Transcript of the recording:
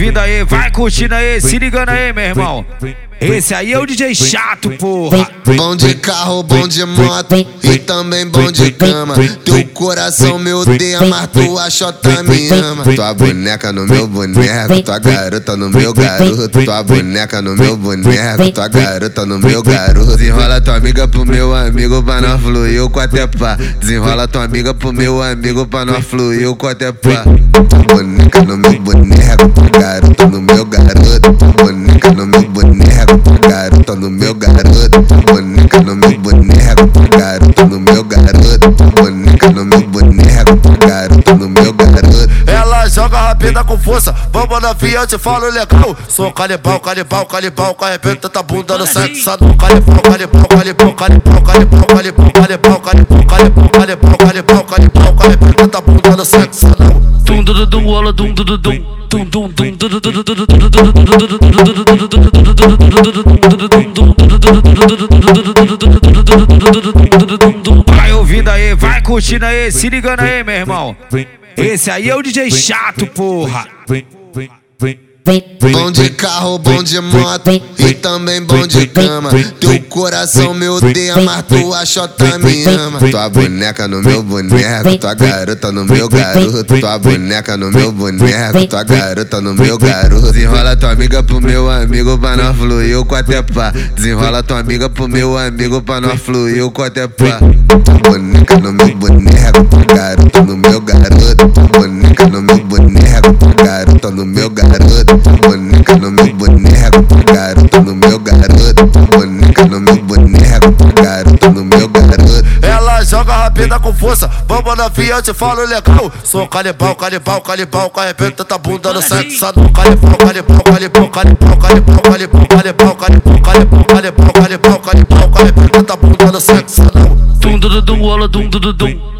ouvindo aí, vai curtindo aí, se ligando aí, meu irmão. Esse aí é o DJ chato, porra. Bom de carro, bom de moto e também bom de cama. Teu coração me odeia, mas tua chota me ama. Tua boneca no meu boneco, tua garota no meu garoto. Tua boneca no meu boneco, tua garota no meu garoto. Desenrola tua amiga pro meu amigo pra nós fluir o até pá. Desenrola tua amiga pro meu amigo pra nós fluir o até pá. Tua boneca no meu boneco, tua garota no meu garoto. Boneca no meu boneco garota no meu garoto, boneca no meu boneco, garota no meu garoto, boneca no meu boneco, garota no meu garoto. Ela joga rápida com força, vamos na via, eu te falo legal. Sou canibal, canibal, com arrebenta tá bunda no sexo, canibal, canibal, canibal, canibal, canibal, canibal, canibal, canibal, canibal, canibal, canibal, canibal, com arrebenta tá bunda no sexo, Dum dum dum dum dum, dum dum dum, Vai ouvindo aí, vai curtindo aí, se ligando aí, meu irmão. Esse aí é o DJ chato, porra. Bom de carro, bom de moto e também bom de cama. Teu coração me odeia, mas tua chota me ama. Tua boneca no meu boneco, tua garota no meu garoto. Tua boneca no meu boneco, tua garota no meu garoto. Desenrola tua amiga pro meu amigo pra nós fluir o até pá. Desenrola tua amiga pro meu amigo pra nós fluir o até pá. Tua boneca no meu boneco, tua garota no meu garoto. Tua boneca no meu boneco, garota no meu garoto boneca no meu boneco, garota no meu garoto, boneca no meu boneco, garota no meu garoto. Ela joga rápida com força, vamos na via, eu te falo legal. Sou canibal, canibal, com arrebenta tá bunda no sexo, canibal, canibal, canibal, canibal, canibal, canibal, canibal, canibal, canibal, canibal, canibal, canibal, com arrebenta tá bunda no sexo, Dum dum dum, ola dum dum dum,